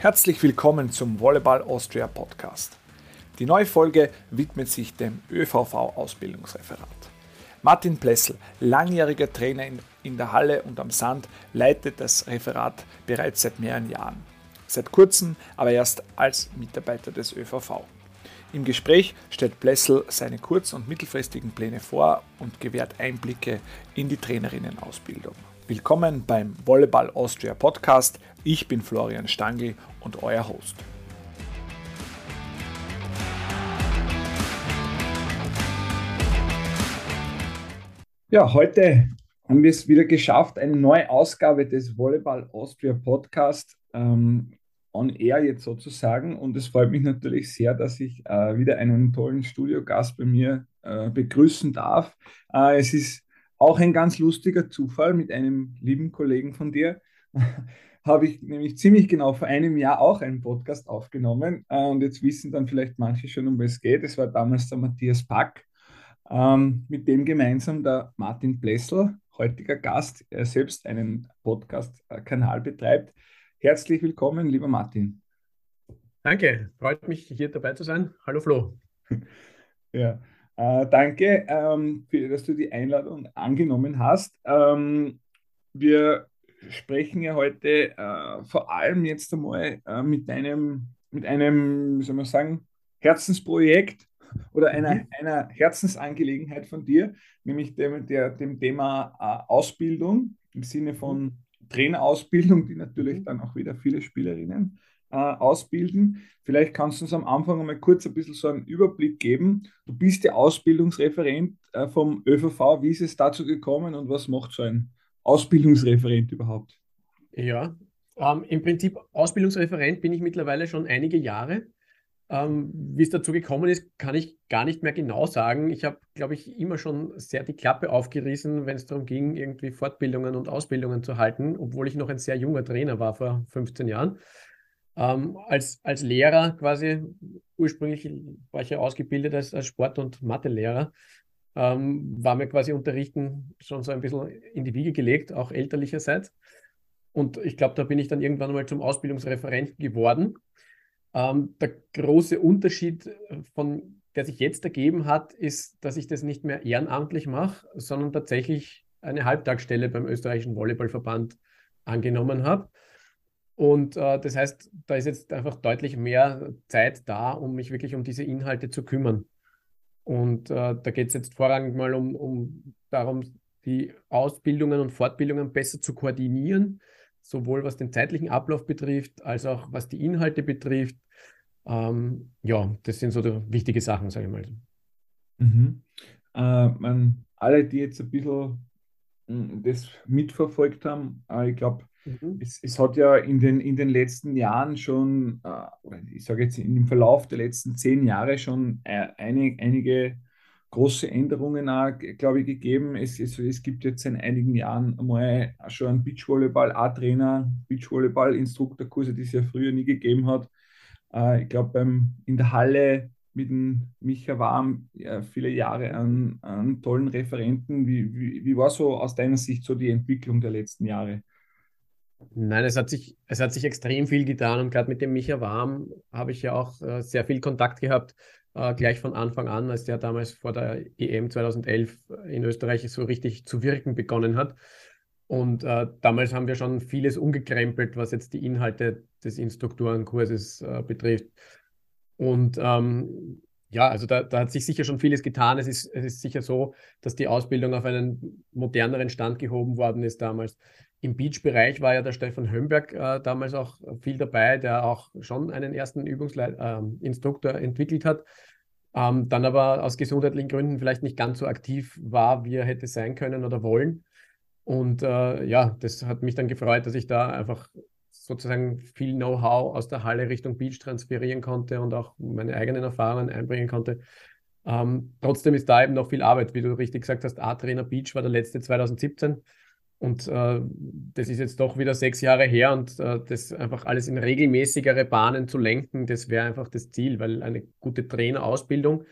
Herzlich willkommen zum Volleyball Austria Podcast. Die neue Folge widmet sich dem ÖVV-Ausbildungsreferat. Martin Plessel, langjähriger Trainer in, der Halle und am Sand, leitet das Referat bereits seit mehreren Jahren. Seit kurzem aber erst als Mitarbeiter des ÖVV. Im Gespräch stellt Plessel seine kurz- und mittelfristigen Pläne vor und gewährt Einblicke in die Trainerinnenausbildung. Willkommen beim Volleyball Austria Podcast. Ich bin Florian Stangl und euer Host. Ja, heute haben wir es wieder geschafft, eine neue Ausgabe des Volleyball Austria Podcast ähm, on air jetzt sozusagen. Und es freut mich natürlich sehr, dass ich äh, wieder einen tollen Studiogast bei mir äh, begrüßen darf. Äh, es ist auch ein ganz lustiger Zufall mit einem lieben Kollegen von dir. Habe ich nämlich ziemlich genau vor einem Jahr auch einen Podcast aufgenommen. Äh, und jetzt wissen dann vielleicht manche schon, um was es geht. Es war damals der Matthias Pack. Ähm, mit dem gemeinsam der Martin Blessel, heutiger Gast, er selbst einen Podcast-Kanal betreibt. Herzlich willkommen, lieber Martin. Danke, freut mich hier dabei zu sein. Hallo Flo. Ja, äh, danke, ähm, für, dass du die Einladung angenommen hast. Ähm, wir sprechen ja heute äh, vor allem jetzt einmal äh, mit einem, mit einem, wie soll man sagen, Herzensprojekt oder einer, mhm. einer Herzensangelegenheit von dir, nämlich dem, der, dem Thema äh, Ausbildung im Sinne von mhm. Trainerausbildung, die natürlich mhm. dann auch wieder viele Spielerinnen äh, ausbilden. Vielleicht kannst du uns am Anfang einmal kurz ein bisschen so einen Überblick geben. Du bist ja Ausbildungsreferent äh, vom ÖVV. Wie ist es dazu gekommen und was macht so ein Ausbildungsreferent überhaupt? Ja, ähm, im Prinzip Ausbildungsreferent bin ich mittlerweile schon einige Jahre. Ähm, wie es dazu gekommen ist, kann ich gar nicht mehr genau sagen. Ich habe, glaube ich, immer schon sehr die Klappe aufgerissen, wenn es darum ging, irgendwie Fortbildungen und Ausbildungen zu halten, obwohl ich noch ein sehr junger Trainer war vor 15 Jahren. Ähm, als, als Lehrer quasi, ursprünglich war ich ja ausgebildet als, als Sport- und Mathelehrer, ähm, war mir quasi Unterrichten schon so ein bisschen in die Wiege gelegt, auch elterlicherseits. Und ich glaube, da bin ich dann irgendwann mal zum Ausbildungsreferenten geworden. Ähm, der große Unterschied, von, der sich jetzt ergeben hat, ist, dass ich das nicht mehr ehrenamtlich mache, sondern tatsächlich eine Halbtagsstelle beim österreichischen Volleyballverband angenommen habe. Und äh, das heißt, da ist jetzt einfach deutlich mehr Zeit da, um mich wirklich um diese Inhalte zu kümmern. Und äh, da geht es jetzt vorrangig mal um, um darum, die Ausbildungen und Fortbildungen besser zu koordinieren, sowohl was den zeitlichen Ablauf betrifft, als auch was die Inhalte betrifft. Ähm, ja, das sind so wichtige Sachen, sage ich mal. Mhm. Äh, man, alle, die jetzt ein bisschen hm, das mitverfolgt haben, äh, ich glaube, Mhm. Es, es, hat ja in den, in den letzten Jahren schon, äh, ich sage jetzt im Verlauf der letzten zehn Jahre schon äh, einige große Änderungen, glaube ich, gegeben. Es, es, es gibt jetzt in einigen Jahren einmal schon einen Beachvolleyball A-Trainer, Beachvolleyball-Instruktorkurse, die es ja früher nie gegeben hat. Äh, ich glaube, in der Halle mit dem Micha Warm ja, viele Jahre an, an tollen Referenten. Wie, wie, wie war so aus deiner Sicht so die Entwicklung der letzten Jahre? Nein, es hat sich, es hat sich extrem viel getan und gerade mit dem Micha Warm habe ich ja auch äh, sehr viel Kontakt gehabt, äh, gleich von Anfang an, als der damals vor der EM 2011 in Österreich so richtig zu wirken begonnen hat. Und äh, damals haben wir schon vieles umgekrempelt, was jetzt die Inhalte des Instruktorenkurses äh, betrifft. Und ähm, ja, also da, da, hat sich sicher schon vieles getan. Es ist, es ist sicher so, dass die Ausbildung auf einen moderneren Stand gehoben worden ist damals. Im Beach-Bereich war ja der Stefan Hömberg äh, damals auch viel dabei, der auch schon einen ersten Übungsinstruktor äh, entwickelt hat, ähm, dann aber aus gesundheitlichen Gründen vielleicht nicht ganz so aktiv war, wie er hätte sein können oder wollen. Und äh, ja, das hat mich dann gefreut, dass ich da einfach sozusagen viel Know-how aus der Halle Richtung Beach transferieren konnte und auch meine eigenen Erfahrungen einbringen konnte. Ähm, trotzdem ist da eben noch viel Arbeit, wie du richtig gesagt hast. A-Trainer Beach war der letzte 2017. Und äh, das ist jetzt doch wieder sechs Jahre her und äh, das einfach alles in regelmäßigere Bahnen zu lenken, das wäre einfach das Ziel, weil eine gute Trainerausbildung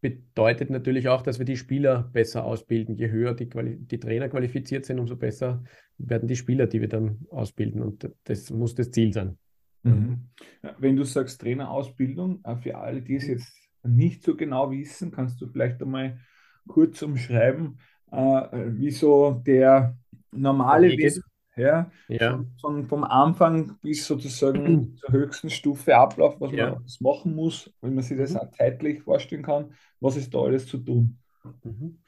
bedeutet natürlich auch, dass wir die Spieler besser ausbilden. Je höher die, die Trainer qualifiziert sind, umso besser werden die Spieler, die wir dann ausbilden. Und das muss das Ziel sein. Mhm. Wenn du sagst Trainerausbildung, äh, für alle, die es jetzt nicht so genau wissen, kannst du vielleicht einmal kurz umschreiben, wie so der normale Weg ja, Ja. von, vom Anfang bis sozusagen zur höchsten Stufe Ablauf, was man Ja. alles machen muss, wenn man sich das Mhm. auch zeitlich vorstellen kann, was ist da alles zu tun? Mhm.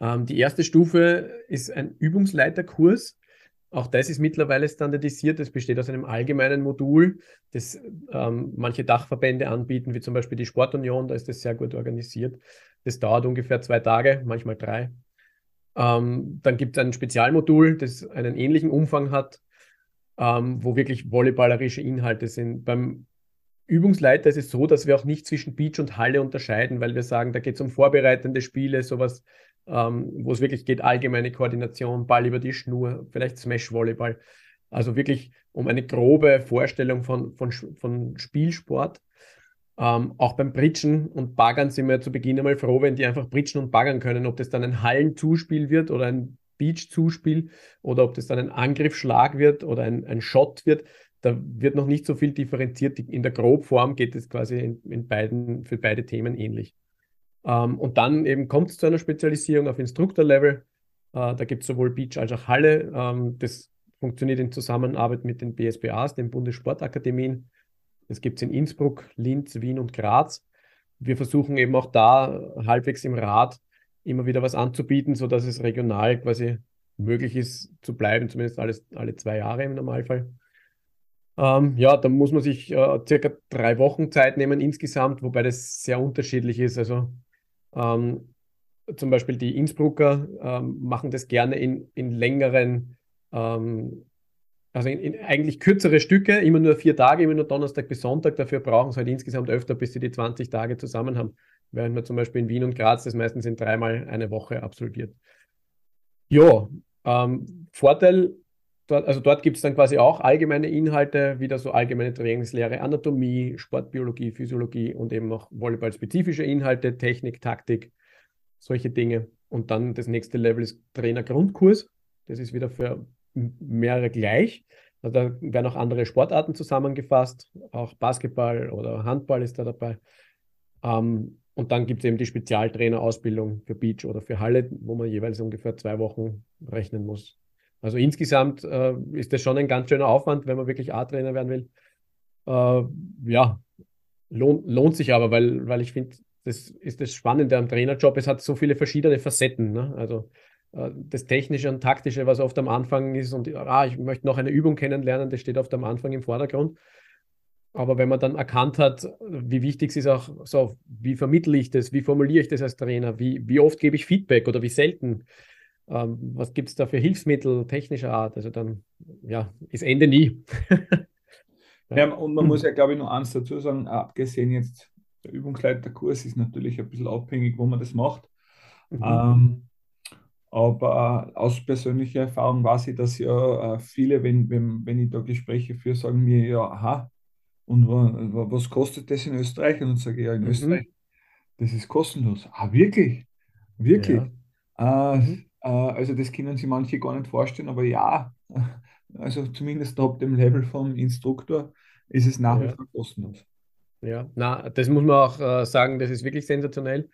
Ähm, die erste Stufe ist ein Übungsleiterkurs. Auch das ist mittlerweile standardisiert. Es besteht aus einem allgemeinen Modul, das ähm, manche Dachverbände anbieten, wie zum Beispiel die Sportunion. Da ist das sehr gut organisiert. Das dauert ungefähr zwei Tage, manchmal drei. Ähm, dann gibt es ein Spezialmodul, das einen ähnlichen Umfang hat, ähm, wo wirklich volleyballerische Inhalte sind. Beim Übungsleiter ist es so, dass wir auch nicht zwischen Beach und Halle unterscheiden, weil wir sagen, da geht es um vorbereitende Spiele, sowas, ähm, wo es wirklich geht, allgemeine Koordination, Ball über die Schnur, vielleicht Smash-Volleyball. Also wirklich um eine grobe Vorstellung von, von, von Spielsport. Ähm, auch beim Britschen und Baggern sind wir zu Beginn einmal froh, wenn die einfach britschen und baggern können, ob das dann ein Hallenzuspiel wird oder ein Beach-Zuspiel oder ob das dann ein Angriffsschlag wird oder ein, ein Shot wird. Da wird noch nicht so viel differenziert. In der Grobform geht es quasi in, in beiden, für beide Themen ähnlich. Ähm, und dann eben kommt es zu einer Spezialisierung auf Instruktorlevel. Äh, da gibt es sowohl Beach als auch Halle. Ähm, das funktioniert in Zusammenarbeit mit den BSBAs, den Bundessportakademien. Das gibt es in Innsbruck, Linz, Wien und Graz. Wir versuchen eben auch da halbwegs im Rad immer wieder was anzubieten, sodass es regional quasi möglich ist zu bleiben, zumindest alles, alle zwei Jahre im Normalfall. Ähm, ja, da muss man sich äh, circa drei Wochen Zeit nehmen insgesamt, wobei das sehr unterschiedlich ist. Also ähm, zum Beispiel die Innsbrucker ähm, machen das gerne in, in längeren, ähm, also in, in, eigentlich kürzere Stücke, immer nur vier Tage, immer nur Donnerstag bis Sonntag. Dafür brauchen sie halt insgesamt öfter, bis sie die 20 Tage zusammen haben. Während man zum Beispiel in Wien und Graz das meistens in dreimal eine Woche absolviert. Ja, ähm, Vorteil also dort gibt es dann quasi auch allgemeine Inhalte, wieder so allgemeine Trainingslehre, Anatomie, Sportbiologie, Physiologie und eben auch volleyballspezifische Inhalte, Technik, Taktik, solche Dinge. Und dann das nächste Level ist Trainer-Grundkurs. Das ist wieder für mehrere gleich. Also da werden auch andere Sportarten zusammengefasst, auch Basketball oder Handball ist da dabei. Ähm, und dann gibt es eben die Spezialtrainerausbildung für Beach oder für Halle, wo man jeweils ungefähr zwei Wochen rechnen muss. Also insgesamt äh, ist das schon ein ganz schöner Aufwand, wenn man wirklich A-Trainer werden will. Äh, ja, lohnt, lohnt sich aber, weil, weil ich finde, das ist das Spannende am Trainerjob. Es hat so viele verschiedene Facetten. Ne? Also das Technische und Taktische, was oft am Anfang ist und ah, ich möchte noch eine Übung kennenlernen, das steht oft am Anfang im Vordergrund. Aber wenn man dann erkannt hat, wie wichtig es ist auch so, wie vermittle ich das, wie formuliere ich das als Trainer, wie, wie oft gebe ich Feedback oder wie selten, ähm, was gibt es da für Hilfsmittel technischer Art? Also dann, ja, ist Ende nie. ja. ja, und man muss ja, glaube ich, noch eins dazu sagen, abgesehen jetzt, der Übungsleiterkurs ist natürlich ein bisschen abhängig, wo man das macht. Mhm. Ähm, aber aus persönlicher Erfahrung weiß ich, dass ja viele, wenn, wenn, wenn ich da Gespräche führe, sagen mir, ja, aha, und was kostet das in Österreich? Und dann sage ich, ja, in mhm. Österreich, das ist kostenlos. Ah, wirklich? Wirklich? Ja. Äh, mhm. Also das können sich manche gar nicht vorstellen, aber ja, also zumindest ab dem Level vom Instruktor ist es nach ja. wie vor kostenlos. Ja, na, das muss man auch äh, sagen, das ist wirklich sensationell.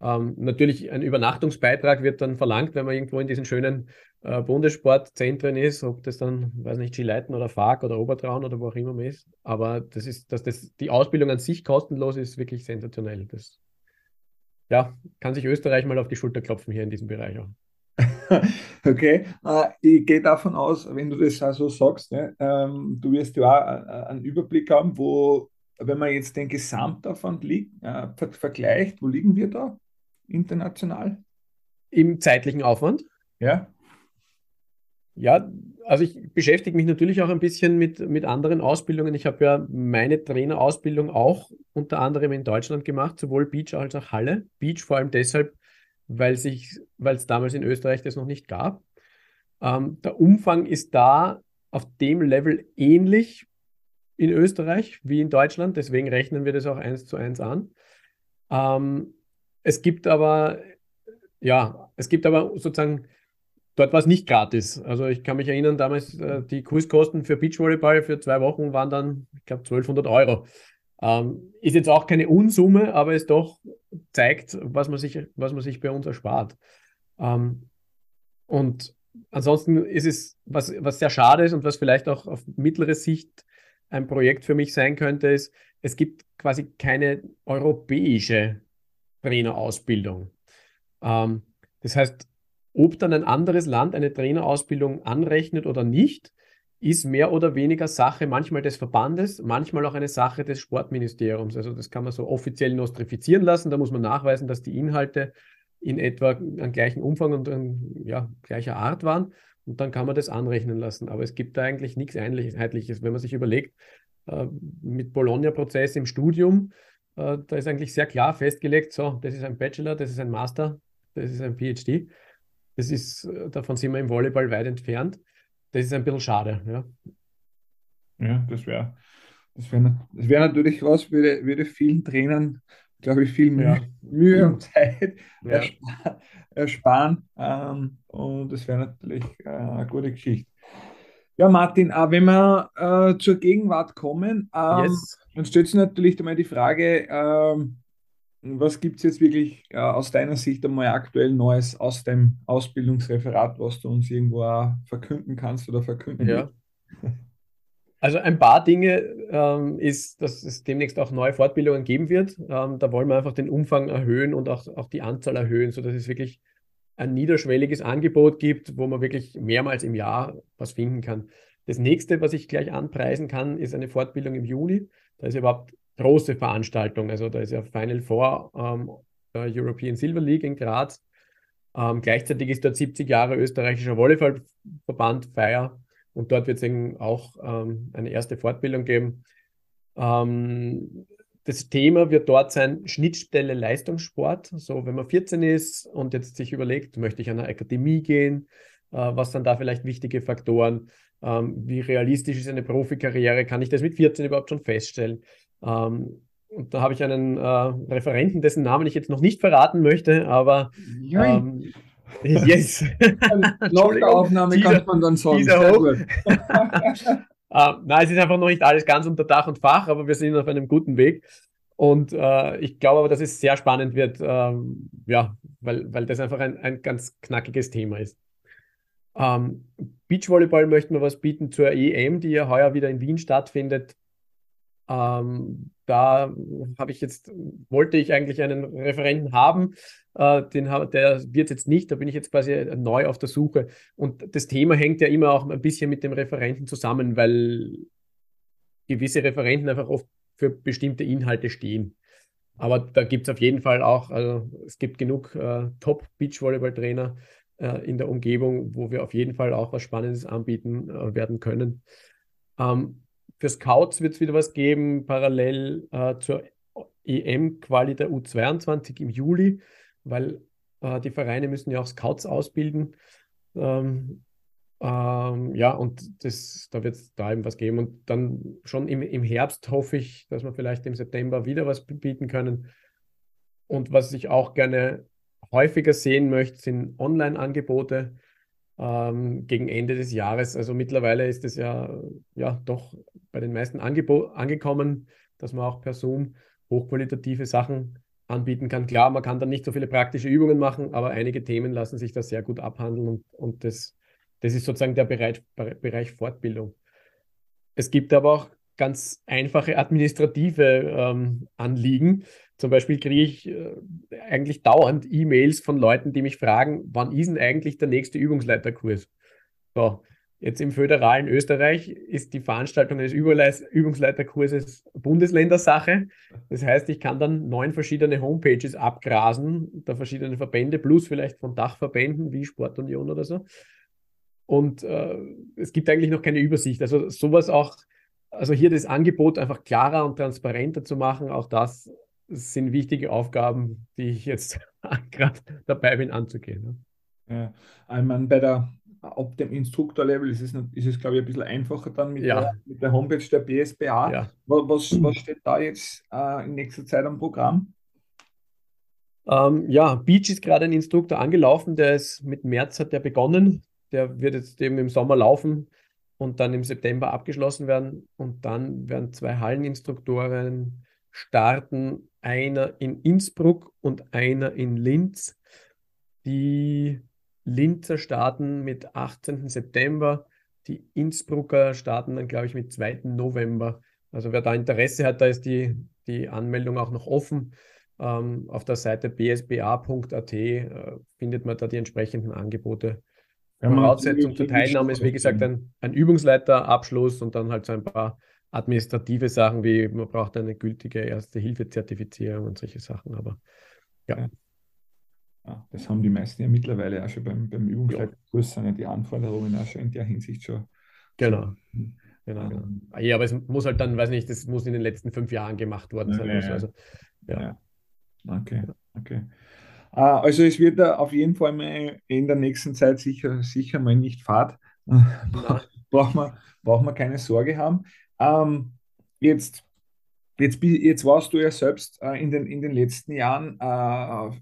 Ähm, natürlich ein Übernachtungsbeitrag wird dann verlangt, wenn man irgendwo in diesen schönen äh, Bundessportzentren ist, ob das dann, weiß nicht, Skileiten oder Fark oder Obertraun oder wo auch immer man ist. Aber das ist, dass das die Ausbildung an sich kostenlos ist, wirklich sensationell. Das ja, kann sich Österreich mal auf die Schulter klopfen hier in diesem Bereich auch. Okay, ich gehe davon aus, wenn du das also sagst, ne, ähm, du wirst ja auch einen Überblick haben, wo, wenn man jetzt den Gesamtaufwand liegt, äh, vergleicht, wo liegen wir da international? Im zeitlichen Aufwand? Ja. Ja, also ich beschäftige mich natürlich auch ein bisschen mit, mit anderen Ausbildungen. Ich habe ja meine Trainerausbildung auch unter anderem in Deutschland gemacht, sowohl Beach als auch Halle. Beach vor allem deshalb, weil sich, weil es damals in Österreich das noch nicht gab. Ähm, der Umfang ist da auf dem Level ähnlich in Österreich wie in Deutschland, deswegen rechnen wir das auch eins zu eins an. Ähm, es gibt aber, ja, es gibt aber sozusagen dort war es nicht gratis. Also ich kann mich erinnern, damals äh, die Kurskosten für Beachvolleyball für zwei Wochen waren dann, ich glaube, 1200 Euro. Ähm, ist jetzt auch keine Unsumme, aber es doch zeigt, was man sich, was man sich bei uns erspart. Ähm, und ansonsten ist es, was, was sehr schade ist und was vielleicht auch auf mittlere Sicht ein Projekt für mich sein könnte, ist, es gibt quasi keine europäische Trainerausbildung. Ähm, das heißt, ob dann ein anderes Land eine Trainerausbildung anrechnet oder nicht, ist mehr oder weniger Sache manchmal des Verbandes, manchmal auch eine Sache des Sportministeriums. Also das kann man so offiziell nostrifizieren lassen. Da muss man nachweisen, dass die Inhalte in etwa an gleichen Umfang und an ja, gleicher Art waren. Und dann kann man das anrechnen lassen. Aber es gibt da eigentlich nichts Einheitliches. Wenn man sich überlegt, äh, mit Bologna-Prozess im Studium, äh, da ist eigentlich sehr klar festgelegt, so, das ist ein Bachelor, das ist ein Master, das ist ein PhD. Das ist, äh, davon sind wir im Volleyball weit entfernt. Das ist ein bisschen schade, ja. Ja, das wäre das wär, das wär natürlich was, würde, würde vielen Trainern, glaube ich, viel ja. Mühe und Zeit ja. ersparen. ersparen. Ähm, und das wäre natürlich äh, eine gute Geschichte. Ja, Martin, wenn wir äh, zur Gegenwart kommen, ähm, yes. dann stellt sich natürlich einmal die Frage, ähm, was gibt es jetzt wirklich äh, aus deiner Sicht einmal aktuell Neues aus dem Ausbildungsreferat, was du uns irgendwo verkünden kannst oder verkünden ja. Also ein paar Dinge ähm, ist, dass es demnächst auch neue Fortbildungen geben wird. Ähm, da wollen wir einfach den Umfang erhöhen und auch, auch die Anzahl erhöhen, sodass es wirklich ein niederschwelliges Angebot gibt, wo man wirklich mehrmals im Jahr was finden kann. Das nächste, was ich gleich anpreisen kann, ist eine Fortbildung im Juni. Da ist überhaupt große Veranstaltung. Also da ist ja Final Four ähm, der European Silver League in Graz. Ähm, gleichzeitig ist dort 70 Jahre österreichischer Volleyballverband Feier und dort wird es eben auch ähm, eine erste Fortbildung geben. Ähm, das Thema wird dort sein Schnittstelle Leistungssport. So, wenn man 14 ist und jetzt sich überlegt, möchte ich an eine Akademie gehen, äh, was sind da vielleicht wichtige Faktoren? Ähm, wie realistisch ist eine Profikarriere? Kann ich das mit 14 überhaupt schon feststellen? Ähm, und da habe ich einen äh, Referenten, dessen Namen ich jetzt noch nicht verraten möchte, aber ähm, yes. Nach der Aufnahme kann man dann sagen. Äh, nein, es ist einfach noch nicht alles ganz unter Dach und Fach, aber wir sind auf einem guten Weg. Und äh, ich glaube aber, dass es sehr spannend wird, ähm, ja, weil, weil das einfach ein, ein ganz knackiges Thema ist. Ähm, Beachvolleyball möchten wir was bieten zur EM, die ja heuer wieder in Wien stattfindet. Ähm, da habe ich jetzt, wollte ich eigentlich einen Referenten haben, äh, den, der wird jetzt nicht, da bin ich jetzt quasi neu auf der Suche. Und das Thema hängt ja immer auch ein bisschen mit dem Referenten zusammen, weil gewisse Referenten einfach oft für bestimmte Inhalte stehen. Aber da gibt es auf jeden Fall auch, also es gibt genug äh, Top-Beachvolleyball-Trainer äh, in der Umgebung, wo wir auf jeden Fall auch was Spannendes anbieten äh, werden können. Ähm, für Scouts wird es wieder was geben, parallel äh, zur EM-Quali der U22 im Juli, weil äh, die Vereine müssen ja auch Scouts ausbilden. Ähm, ähm, ja, und das, da wird es da eben was geben. Und dann schon im, im Herbst hoffe ich, dass wir vielleicht im September wieder was bieten können. Und was ich auch gerne häufiger sehen möchte, sind Online-Angebote ähm, gegen Ende des Jahres. Also mittlerweile ist es ja, ja doch bei den meisten Angebo angekommen, dass man auch per Zoom hochqualitative Sachen anbieten kann. Klar, man kann dann nicht so viele praktische Übungen machen, aber einige Themen lassen sich da sehr gut abhandeln und, und das, das ist sozusagen der Bereich, Bereich Fortbildung. Es gibt aber auch ganz einfache administrative ähm, Anliegen. Zum Beispiel kriege ich äh, eigentlich dauernd E-Mails von Leuten, die mich fragen, wann ist denn eigentlich der nächste Übungsleiterkurs? So, jetzt im föderalen Österreich ist die Veranstaltung eines Übungsleiterkurses Bundesländersache. Das heißt, ich kann dann neun verschiedene Homepages abgrasen, der verschiedenen Verbände, plus vielleicht von Dachverbänden wie Sportunion oder so. Und äh, es gibt eigentlich noch keine Übersicht. Also sowas auch, also hier das Angebot einfach klarer und transparenter zu machen, auch das sind wichtige Aufgaben, die ich jetzt gerade dabei bin anzugehen. Ja, ich meine, bei der, ab dem Instruktor-Level ist es, ist es, glaube ich, ein bisschen einfacher dann mit, ja. der, mit der Homepage der BSBA. Ja. Was, was steht da jetzt äh, in nächster Zeit am Programm? Ähm, ja, Beach ist gerade ein Instruktor angelaufen, der ist mit März hat der begonnen. Der wird jetzt eben im Sommer laufen und dann im September abgeschlossen werden. Und dann werden zwei Halleninstruktoren starten, einer in Innsbruck und einer in Linz. Die Linzer starten mit 18. September, die Innsbrucker starten dann, glaube ich, mit 2. November. Also wer da Interesse hat, da ist die, die Anmeldung auch noch offen. Ähm, auf der Seite bsba.at äh, findet man da die entsprechenden Angebote. Ja, Voraussetzung zur Teilnahme ist, wie gesagt, ein, ein Übungsleiterabschluss und dann halt so ein paar administrative Sachen wie man braucht eine gültige Erste-Hilfe-Zertifizierung und solche Sachen. Aber ja. ja. Das haben die meisten ja mittlerweile auch schon beim, beim Übungsleiterkurs, sind ja die Anforderungen auch schon in der Hinsicht schon. Genau. Genau, genau. Ähm, ja, aber es muss halt dann, weiß nicht, das muss in den letzten fünf Jahren gemacht worden sein. Ja, also, ja. Okay, okay. Ah, also es wird da auf jeden Fall mal in der nächsten Zeit sicher, sicher mal nicht Fahrt. braucht man, braucht man keine Sorge haben. Ähm, jetzt, jetzt, jetzt warst du ja selbst äh, in, den, in den letzten Jahren äh,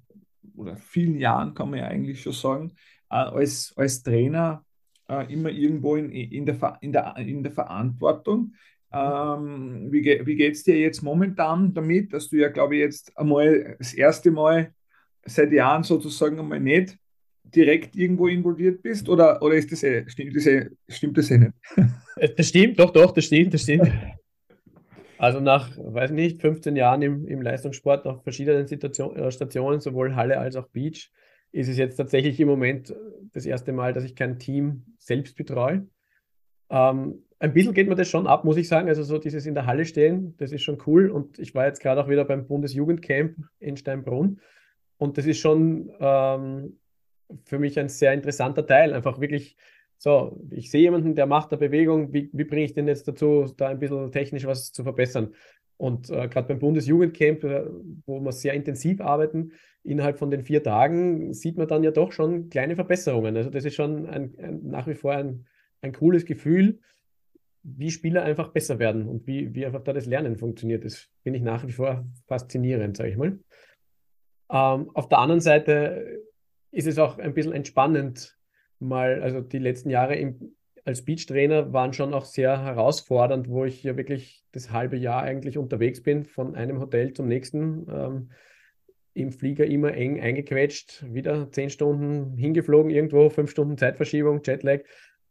oder vielen Jahren, kann man ja eigentlich schon sagen, äh, als, als Trainer äh, immer irgendwo in, in, der, in, der, in der Verantwortung. Ähm, wie wie geht es dir jetzt momentan damit, dass du ja, glaube ich, jetzt einmal das erste Mal seit Jahren sozusagen einmal nicht direkt irgendwo involviert bist? Oder, oder ist das eh, stimmt, das eh, stimmt das eh nicht? Das stimmt, doch, doch, das stimmt, das stimmt. Also nach, weiß nicht, 15 Jahren im, im Leistungssport auf verschiedenen Situation, äh, Stationen, sowohl Halle als auch Beach, ist es jetzt tatsächlich im Moment das erste Mal, dass ich kein Team selbst betreue. Ähm, ein bisschen geht mir das schon ab, muss ich sagen. Also so dieses in der Halle stehen, das ist schon cool. Und ich war jetzt gerade auch wieder beim Bundesjugendcamp in Steinbrunn. Und das ist schon ähm, für mich ein sehr interessanter Teil. Einfach wirklich so, ich sehe jemanden, der macht eine Bewegung, wie, wie bringe ich den jetzt dazu, da ein bisschen technisch was zu verbessern? Und äh, gerade beim Bundesjugendcamp, äh, wo wir sehr intensiv arbeiten, innerhalb von den vier Tagen sieht man dann ja doch schon kleine Verbesserungen. Also das ist schon ein, ein, nach wie vor ein, ein cooles Gefühl, wie Spieler einfach besser werden und wie, wie einfach da das Lernen funktioniert. Das finde ich nach wie vor faszinierend, sage ich mal. Ähm, auf der anderen Seite ist es auch ein bisschen entspannend, mal, also die letzten Jahre im, als Beachtrainer waren schon auch sehr herausfordernd, wo ich ja wirklich das halbe Jahr eigentlich unterwegs bin, von einem Hotel zum nächsten. Ähm, im Flieger immer eng eingequetscht, wieder zehn Stunden hingeflogen irgendwo, fünf Stunden Zeitverschiebung, Jetlag.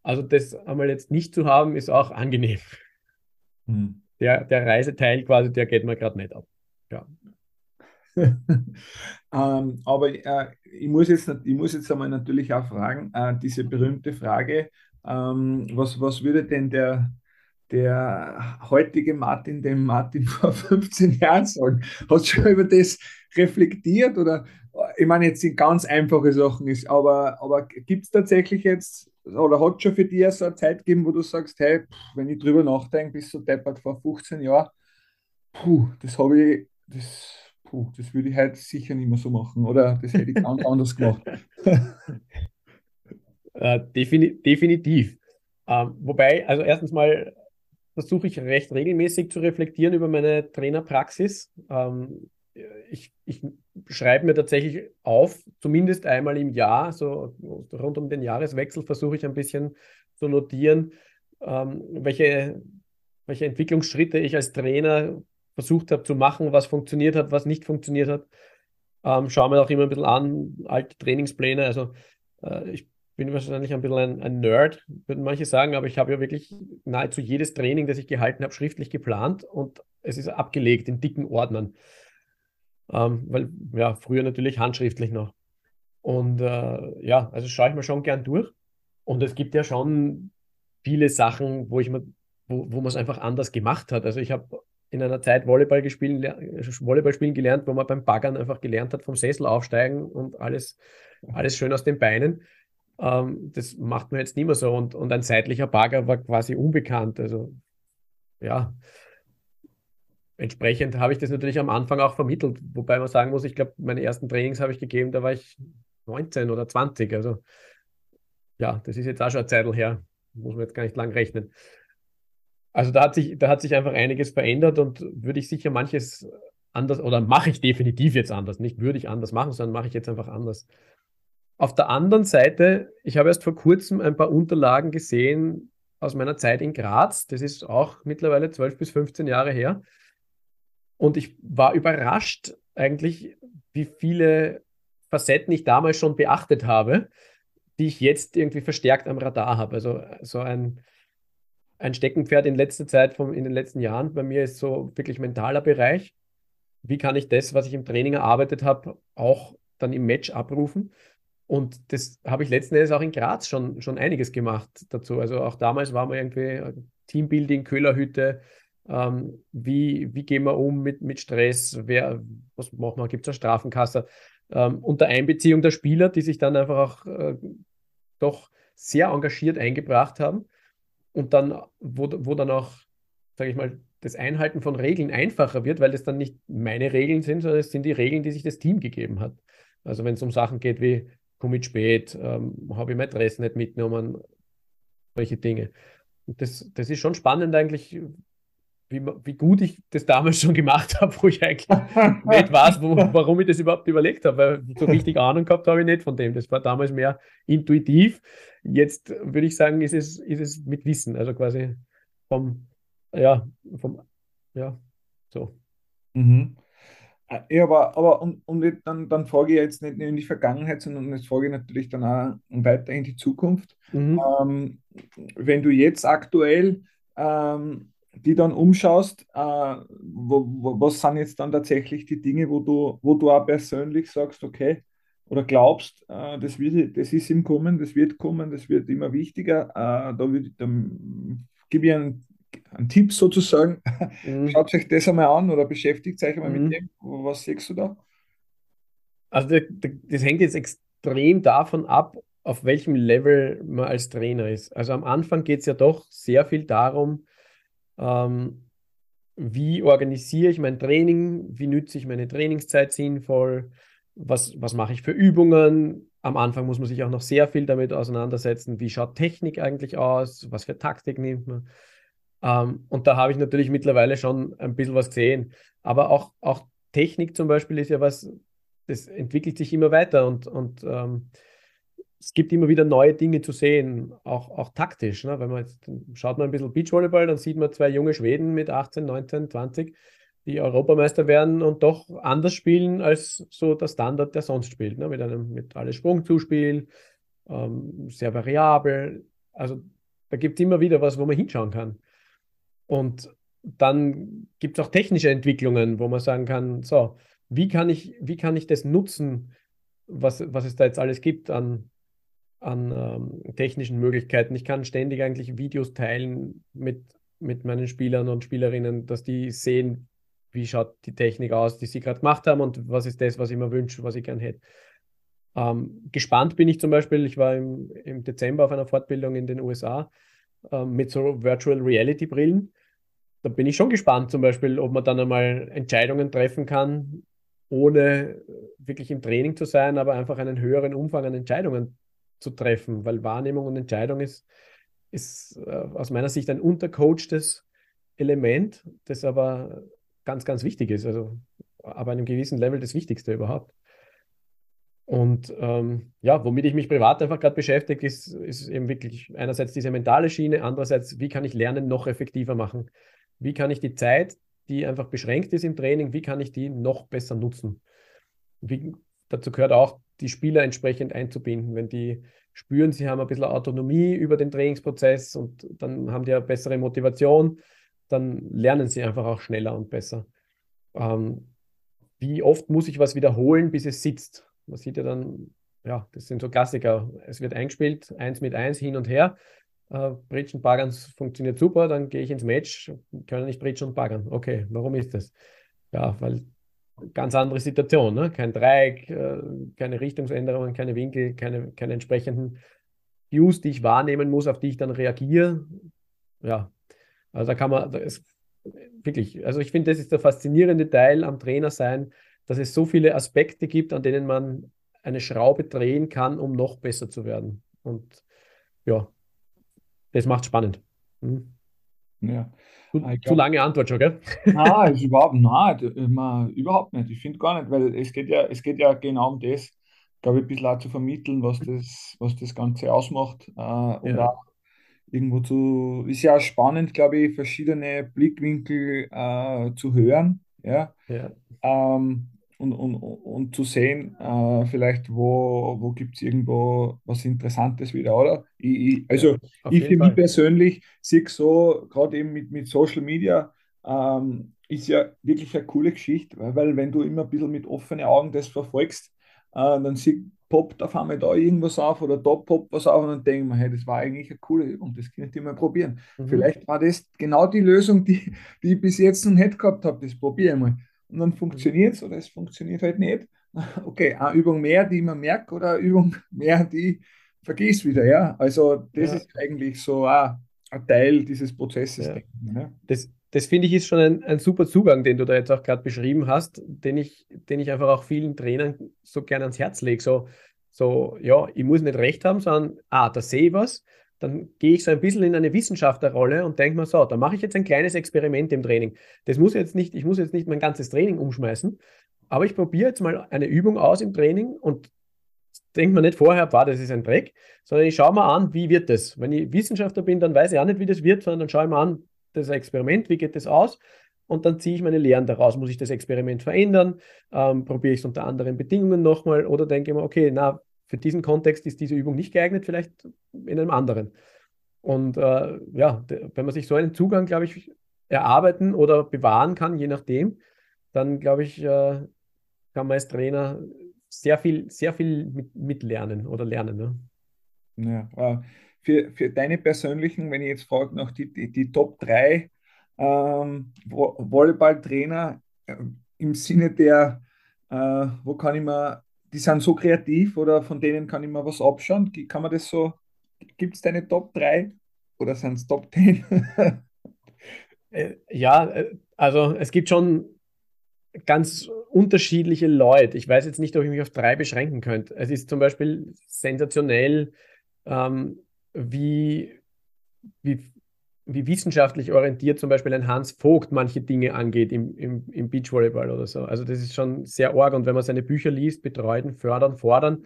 Also das einmal jetzt nicht zu haben, ist auch angenehm. Hm. Der, der Reiseteil quasi, der geht mir gerade nicht ab. Ja. ähm, aber äh, ich, muss jetzt, ich muss jetzt einmal natürlich auch fragen, äh, diese berühmte Frage, ähm, was, was würde denn der, der heutige Martin dem Martin vor 15 Jahren sagen? Hast du schon über das reflektiert? Oder ich meine, jetzt sind ganz einfache Sachen, ist, aber, aber gibt es tatsächlich jetzt, oder hat schon für dich so eine Zeit gegeben, wo du sagst, hey, pff, wenn ich drüber nachdenke, bis so deppert vor 15 Jahren, puh, das habe ich, das puh, das würde ich heute sicher nicht mehr so machen oder das hätte ich ganz anders gemacht. äh, defini definitiv. Ähm, wobei, also erstens mal versuche ich recht regelmäßig zu reflektieren über meine Trainerpraxis. Ähm, ich, ich schreibe mir tatsächlich auf, zumindest einmal im Jahr, so rund um den Jahreswechsel versuche ich ein bisschen zu notieren, ähm, welche, welche Entwicklungsschritte ich als Trainer versucht habe zu machen, was funktioniert hat, was nicht funktioniert hat. Ähm, schaue mir auch immer ein bisschen an, alte Trainingspläne. Also äh, ich bin wahrscheinlich ein bisschen ein, ein, Nerd, würden manche sagen, aber ich habe ja wirklich nahezu jedes Training, das ich gehalten habe, schriftlich geplant und es ist abgelegt in dicken Ordnern. Ähm, weil, ja, früher natürlich handschriftlich noch. Und äh, ja, also schaue ich mir schon gern durch. Und es gibt ja schon viele Sachen, wo ich mir, wo, wo man es einfach anders gemacht hat. Also ich habe in einer Zeit Volleyball, gespielt, Volleyball spielen gelernt, wo man beim Baggern einfach gelernt hat, vom Sessel aufsteigen und alles, alles schön aus den Beinen. Ähm, das macht man jetzt nicht mehr so. Und, und ein seitlicher Bagger war quasi unbekannt. Also ja, entsprechend habe ich das natürlich am Anfang auch vermittelt. Wobei man sagen muss, ich glaube, meine ersten Trainings habe ich gegeben, da war ich 19 oder 20. Also ja, das ist jetzt auch schon eine Zeit her. Muss man jetzt gar nicht lang rechnen. Also da hat sich, da hat sich einfach einiges verändert und würde ich sicher manches anders oder mache ich definitiv jetzt anders. Nicht würde ich anders machen, sondern mache ich jetzt einfach anders. Auf der anderen Seite, ich habe erst vor kurzem ein paar Unterlagen gesehen aus meiner Zeit in Graz. Das ist auch mittlerweile 12 bis 15 Jahre her. Und ich war überrascht eigentlich, wie viele Facetten ich damals schon beachtet habe, die ich jetzt irgendwie verstärkt am Radar habe. Also so ein, ein Steckenpferd in letzter Zeit, vom, in den letzten Jahren bei mir ist so wirklich mentaler Bereich. Wie kann ich das, was ich im Training erarbeitet habe, auch dann im Match abrufen? Und das habe ich letzten Endes auch in Graz schon, schon einiges gemacht dazu. Also auch damals waren wir irgendwie Teambuilding, Köhlerhütte. Ähm, wie, wie gehen wir um mit, mit Stress? Wer, was machen wir? Gibt es eine Strafenkasse? Ähm, unter Einbeziehung der Spieler, die sich dann einfach auch äh, doch sehr engagiert eingebracht haben. Und dann, wo, wo dann auch, sage ich mal, das Einhalten von Regeln einfacher wird, weil das dann nicht meine Regeln sind, sondern es sind die Regeln, die sich das Team gegeben hat. Also wenn es um Sachen geht wie komme ich spät, ähm, habe ich mein Dress nicht mitgenommen, solche Dinge. Und das, das ist schon spannend eigentlich, wie, wie gut ich das damals schon gemacht habe, wo ich eigentlich nicht weiß, wo, warum ich das überhaupt überlegt habe, weil so richtig Ahnung gehabt habe ich nicht von dem. Das war damals mehr intuitiv. Jetzt würde ich sagen, ist es, ist es mit Wissen, also quasi vom, ja, vom, ja, so. Mhm. Ja, aber, aber und, und dann, dann frage ich jetzt nicht nur in die Vergangenheit, sondern jetzt frage ich natürlich dann auch weiter in die Zukunft. Mhm. Ähm, wenn du jetzt aktuell ähm, die dann umschaust, äh, wo, wo, was sind jetzt dann tatsächlich die Dinge, wo du, wo du auch persönlich sagst, okay, oder glaubst, äh, das, wird, das ist im Kommen, das wird kommen, das wird immer wichtiger. Äh, da, würde, dann gebe ich einen ein Tipp sozusagen. Mhm. Schaut euch das einmal an oder beschäftigt euch einmal mhm. mit dem. Was siehst du da? Also das hängt jetzt extrem davon ab, auf welchem Level man als Trainer ist. Also am Anfang geht es ja doch sehr viel darum, ähm, wie organisiere ich mein Training, wie nütze ich meine Trainingszeit sinnvoll, was, was mache ich für Übungen. Am Anfang muss man sich auch noch sehr viel damit auseinandersetzen, wie schaut Technik eigentlich aus, was für Taktik nimmt man. Ähm, und da habe ich natürlich mittlerweile schon ein bisschen was gesehen. Aber auch, auch Technik zum Beispiel ist ja was, das entwickelt sich immer weiter und, und ähm, es gibt immer wieder neue Dinge zu sehen, auch, auch taktisch. Ne? Wenn man jetzt schaut man ein bisschen Beachvolleyball, dann sieht man zwei junge Schweden mit 18, 19, 20, die Europameister werden und doch anders spielen als so der Standard, der sonst spielt. Ne? Mit einem mit alles Sprungzuspiel, ähm, sehr variabel. Also da gibt es immer wieder was, wo man hinschauen kann. Und dann gibt es auch technische Entwicklungen, wo man sagen kann, so, wie kann ich, wie kann ich das nutzen, was, was es da jetzt alles gibt an, an ähm, technischen Möglichkeiten. Ich kann ständig eigentlich Videos teilen mit, mit meinen Spielern und Spielerinnen, dass die sehen, wie schaut die Technik aus, die sie gerade gemacht haben und was ist das, was ich mir wünsche, was ich gern hätte. Ähm, gespannt bin ich zum Beispiel, ich war im, im Dezember auf einer Fortbildung in den USA äh, mit so Virtual Reality Brillen. Da bin ich schon gespannt, zum Beispiel, ob man dann einmal Entscheidungen treffen kann, ohne wirklich im Training zu sein, aber einfach einen höheren Umfang an Entscheidungen zu treffen, weil Wahrnehmung und Entscheidung ist, ist äh, aus meiner Sicht ein untercoachtes Element, das aber ganz, ganz wichtig ist. Also aber einem gewissen Level das Wichtigste überhaupt. Und ähm, ja, womit ich mich privat einfach gerade beschäftige, ist, ist eben wirklich einerseits diese mentale Schiene, andererseits, wie kann ich Lernen noch effektiver machen? Wie kann ich die Zeit, die einfach beschränkt ist im Training, wie kann ich die noch besser nutzen? Wie, dazu gehört auch, die Spieler entsprechend einzubinden. Wenn die spüren, sie haben ein bisschen Autonomie über den Trainingsprozess und dann haben die eine bessere Motivation, dann lernen sie einfach auch schneller und besser. Ähm, wie oft muss ich was wiederholen, bis es sitzt? Man sieht ja dann, ja, das sind so Klassiker. Es wird eingespielt, eins mit eins hin und her. Äh, Bridge und Baggern funktioniert super, dann gehe ich ins Match, können nicht Bridge und Baggern. Okay, warum ist das? Ja, weil ganz andere Situation, ne? kein Dreieck, äh, keine Richtungsänderungen, keine Winkel, keine, keine entsprechenden Views, die ich wahrnehmen muss, auf die ich dann reagiere. Ja, also da kann man, da ist wirklich, also ich finde, das ist der faszinierende Teil am Trainer sein, dass es so viele Aspekte gibt, an denen man eine Schraube drehen kann, um noch besser zu werden. Und ja, das macht spannend. Mhm. Ja. Zu, glaub, zu lange Antwort schon, gell? Nein, ist überhaupt, nein, überhaupt nicht. Ich finde gar nicht, weil es geht ja, es geht ja genau um das, glaube ich, ein bisschen auch zu vermitteln, was das, was das Ganze ausmacht. Äh, und ja. auch irgendwo zu, ist ja auch spannend, glaube ich, verschiedene Blickwinkel äh, zu hören. Ja. ja. Ähm, und, und, und zu sehen, äh, vielleicht, wo, wo gibt es irgendwo was Interessantes wieder, oder? Ich, ich, also, ja, ich für mich persönlich sehe so, gerade eben mit, mit Social Media, ähm, ist ja wirklich eine coole Geschichte, weil, weil wenn du immer ein bisschen mit offenen Augen das verfolgst, äh, dann sieht, poppt auf einmal da irgendwas auf oder da poppt was auf und dann denke ich mir, hey, das war eigentlich eine coole Übung, das könnte ich mal probieren. Mhm. Vielleicht war das genau die Lösung, die, die ich bis jetzt noch nicht gehabt habe, das probiere ich mal. Und dann funktioniert es oder es funktioniert halt nicht. Okay, eine Übung mehr, die man merkt oder eine Übung mehr, die vergisst wieder, ja. Also das ja. ist eigentlich so ein, ein Teil dieses Prozesses. Ja. Ich, ne? Das, das finde ich ist schon ein, ein, super Zugang, den du da jetzt auch gerade beschrieben hast, den ich, den ich einfach auch vielen Trainern so gerne ans Herz lege. So, so, ja, ich muss nicht recht haben, sondern, ah, da sehe ich was, dann gehe ich so ein bisschen in eine Wissenschaftlerrolle und denke mir so, da mache ich jetzt ein kleines Experiment im Training. Das muss jetzt nicht, ich muss jetzt nicht mein ganzes Training umschmeißen, aber ich probiere jetzt mal eine Übung aus im Training und denke mir nicht vorher, war das ist ein Dreck, sondern ich schaue mal an, wie wird das. Wenn ich Wissenschaftler bin, dann weiß ich auch nicht, wie das wird, sondern dann schaue ich mal an, das Experiment, wie geht das aus? Und dann ziehe ich meine Lehren daraus. Muss ich das Experiment verändern? Ähm, probiere ich es unter anderen Bedingungen nochmal? Oder denke ich mir, okay, na, für diesen Kontext ist diese Übung nicht geeignet, vielleicht in einem anderen. Und äh, ja, wenn man sich so einen Zugang, glaube ich, erarbeiten oder bewahren kann, je nachdem, dann glaube ich, äh, kann man als Trainer sehr viel, sehr viel mit, mitlernen oder lernen. Ne? Ja, äh, für, für deine persönlichen, wenn ich jetzt frage nach die, die, die Top 3 ähm, Volleyballtrainer äh, im Sinne der, äh, wo kann ich mir, die sind so kreativ oder von denen kann ich mir was abschauen? Kann man das so, gibt es deine Top 3 oder sind es Top 10? Äh, ja, äh, also es gibt schon ganz unterschiedliche Leute. Ich weiß jetzt nicht, ob ich mich auf drei beschränken könnte. Es ist zum Beispiel sensationell, ähm, wie, wie, wie wissenschaftlich orientiert zum Beispiel ein Hans Vogt manche Dinge angeht im, im, im Beachvolleyball oder so. Also das ist schon sehr arg und wenn man seine Bücher liest, betreuen, fördern, fordern,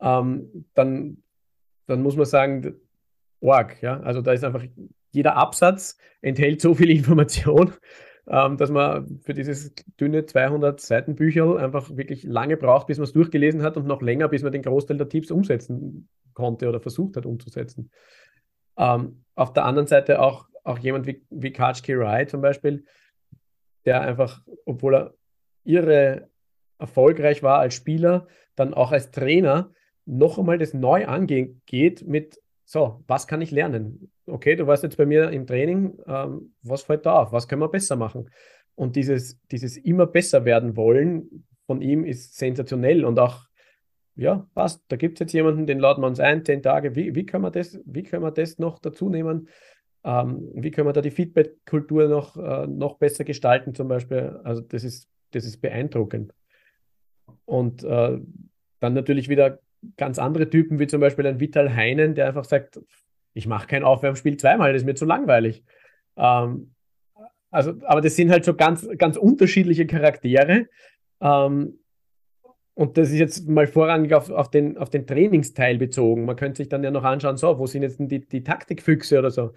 ähm, dann, dann muss man sagen, arg. Ja? Also da ist einfach jeder Absatz enthält so viel Information, ähm, dass man für dieses dünne 200 Seiten Bücher einfach wirklich lange braucht, bis man es durchgelesen hat und noch länger, bis man den Großteil der Tipps umsetzen konnte oder versucht hat umzusetzen. Ähm, auf der anderen Seite auch, auch jemand wie, wie Kachki Rai zum Beispiel, der einfach, obwohl er irre erfolgreich war als Spieler, dann auch als Trainer noch einmal das neu angehen geht mit, so, was kann ich lernen? Okay, du warst jetzt bei mir im Training, ähm, was fällt da auf? Was können wir besser machen? Und dieses, dieses immer besser werden wollen von ihm ist sensationell und auch ja, passt. Da gibt es jetzt jemanden, den laden wir uns ein, zehn Tage. Wie, wie, können, wir das, wie können wir das noch dazu nehmen? Ähm, wie können wir da die Feedback-Kultur noch, äh, noch besser gestalten, zum Beispiel? Also, das ist, das ist beeindruckend. Und äh, dann natürlich wieder ganz andere Typen, wie zum Beispiel ein Vital Heinen, der einfach sagt: Ich mache kein Aufwärmspiel zweimal, das ist mir zu langweilig. Ähm, also, aber das sind halt so ganz, ganz unterschiedliche Charaktere. Ähm, und das ist jetzt mal vorrangig auf, auf, den, auf den Trainingsteil bezogen. Man könnte sich dann ja noch anschauen, so, wo sind jetzt denn die, die Taktikfüchse oder so.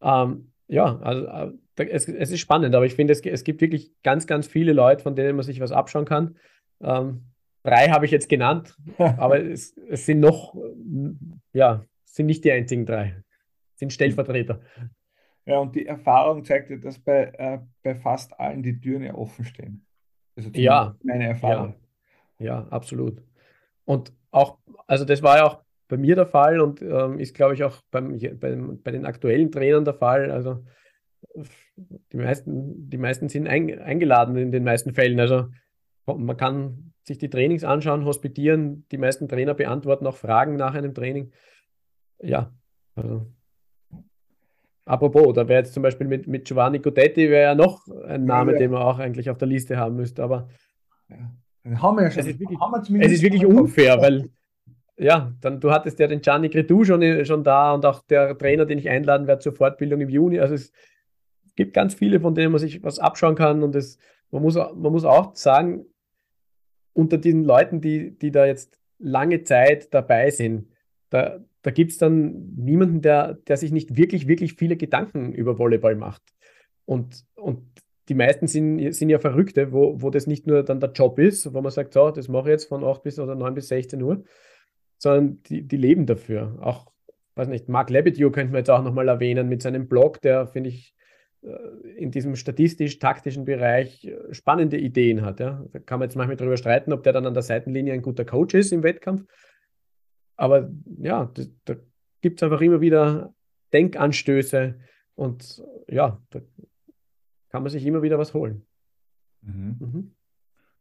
Ähm, ja, also äh, es, es, ist spannend, aber ich finde, es, es gibt wirklich ganz, ganz viele Leute, von denen man sich was abschauen kann. Ähm, drei habe ich jetzt genannt, aber es, es, sind noch, ja, sind nicht die einzigen drei, sind Stellvertreter. Ja, und die Erfahrung zeigt ja, dass bei, äh, bei fast allen die Türen ja offen stehen. Also ja, meine Erfahrung. Ja. Ja, absolut. Und auch, also das war ja auch bei mir der Fall und ähm, ist, glaube ich, auch beim, beim, bei den aktuellen Trainern der Fall. Also die meisten, die meisten sind ein, eingeladen in den meisten Fällen. Also man kann sich die Trainings anschauen, hospitieren. Die meisten Trainer beantworten auch Fragen nach einem Training. Ja, also. Apropos, da wäre jetzt zum Beispiel mit, mit Giovanni Godetti wäre ja noch ein Name, ja, ja. den man auch eigentlich auf der Liste haben müsste, aber ja. Haben wir ja schon. Es ist wirklich, es ist wirklich unfair, weil ja, dann du hattest ja den Gianni Cretu schon, schon da und auch der Trainer, den ich einladen werde zur Fortbildung im Juni. Also es, gibt ganz viele, von denen man sich was abschauen kann. Und das, man, muss, man muss auch sagen, unter diesen Leuten, die, die da jetzt lange Zeit dabei sind, da, da gibt es dann niemanden, der, der sich nicht wirklich, wirklich viele Gedanken über Volleyball macht. Und, und die meisten sind, sind ja Verrückte, wo, wo das nicht nur dann der Job ist, wo man sagt, so, das mache ich jetzt von 8 bis oder 9 bis 16 Uhr, sondern die, die leben dafür. Auch, weiß nicht, Mark Lebedew könnte man jetzt auch nochmal erwähnen mit seinem Blog, der, finde ich, äh, in diesem statistisch-taktischen Bereich äh, spannende Ideen hat. Ja. Da kann man jetzt manchmal darüber streiten, ob der dann an der Seitenlinie ein guter Coach ist im Wettkampf. Aber ja, das, da gibt es einfach immer wieder Denkanstöße und ja, da kann man sich immer wieder was holen. Mhm. Mhm.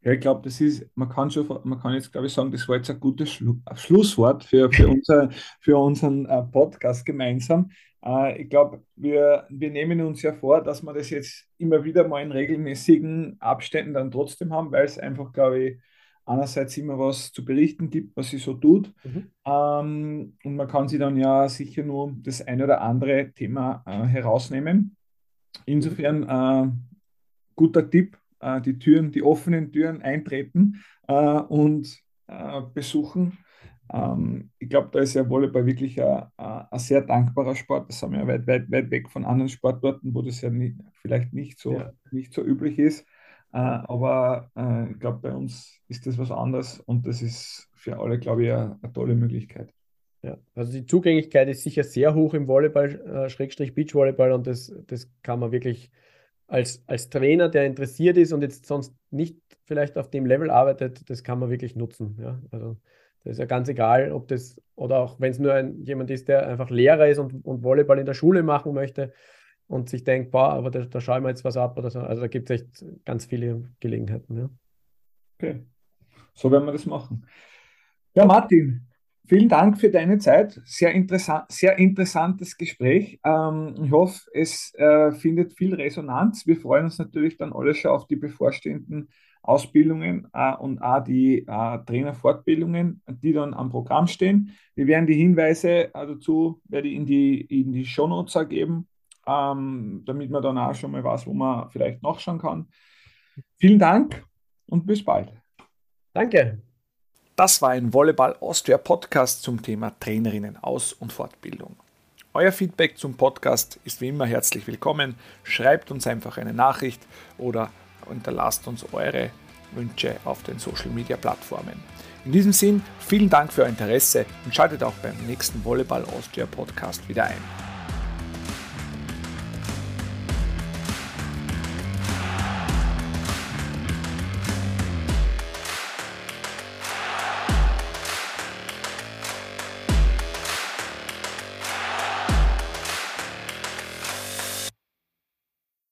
Ja, ich glaube, das ist, man kann schon, man kann jetzt, glaube ich, sagen, das war jetzt ein gutes Schlu Schlusswort für, für, unser, für unseren äh, Podcast gemeinsam. Äh, ich glaube, wir, wir nehmen uns ja vor, dass wir das jetzt immer wieder mal in regelmäßigen Abständen dann trotzdem haben, weil es einfach, glaube ich, einerseits immer was zu berichten gibt, was sie so tut. Mhm. Ähm, und man kann sich dann ja sicher nur das ein oder andere Thema äh, herausnehmen. Insofern äh, guter Tipp, äh, die Türen, die offenen Türen eintreten äh, und äh, besuchen. Ähm, ich glaube, da ist ja Volleyball wirklich ein, ein, sehr dankbarer Sport. Das haben wir ja weit, weit, weit weg von anderen Sportarten, wo das ja nicht, vielleicht nicht so, ja. nicht so üblich ist. Äh, aber äh, ich glaube, bei uns ist das was anderes und das ist für alle, glaube ich, eine, eine tolle Möglichkeit. Ja, also die Zugänglichkeit ist sicher sehr hoch im Volleyball, äh, Schrägstrich Beachvolleyball und das, das kann man wirklich als, als Trainer, der interessiert ist und jetzt sonst nicht vielleicht auf dem Level arbeitet, das kann man wirklich nutzen. Ja, also das ist ja ganz egal, ob das oder auch wenn es nur ein, jemand ist, der einfach Lehrer ist und, und Volleyball in der Schule machen möchte und sich denkt, boah, aber da, da schauen wir jetzt was ab oder so. Also da gibt es echt ganz viele Gelegenheiten. Ja. Okay, so werden wir das machen. Ja, Martin, Vielen Dank für deine Zeit. Sehr, interessant, sehr interessantes Gespräch. Ähm, ich hoffe, es äh, findet viel Resonanz. Wir freuen uns natürlich dann alle schon auf die bevorstehenden Ausbildungen äh, und auch die äh, Trainerfortbildungen, die dann am Programm stehen. Wir werden die Hinweise äh, dazu werde ich in die, in die Shownotes ergeben, ähm, damit man dann auch schon mal weiß, wo man vielleicht nachschauen kann. Vielen Dank und bis bald. Danke. Das war ein Volleyball Austria Podcast zum Thema Trainerinnen Aus- und Fortbildung. Euer Feedback zum Podcast ist wie immer herzlich willkommen. Schreibt uns einfach eine Nachricht oder hinterlasst uns eure Wünsche auf den Social Media Plattformen. In diesem Sinn, vielen Dank für euer Interesse und schaltet auch beim nächsten Volleyball Austria Podcast wieder ein.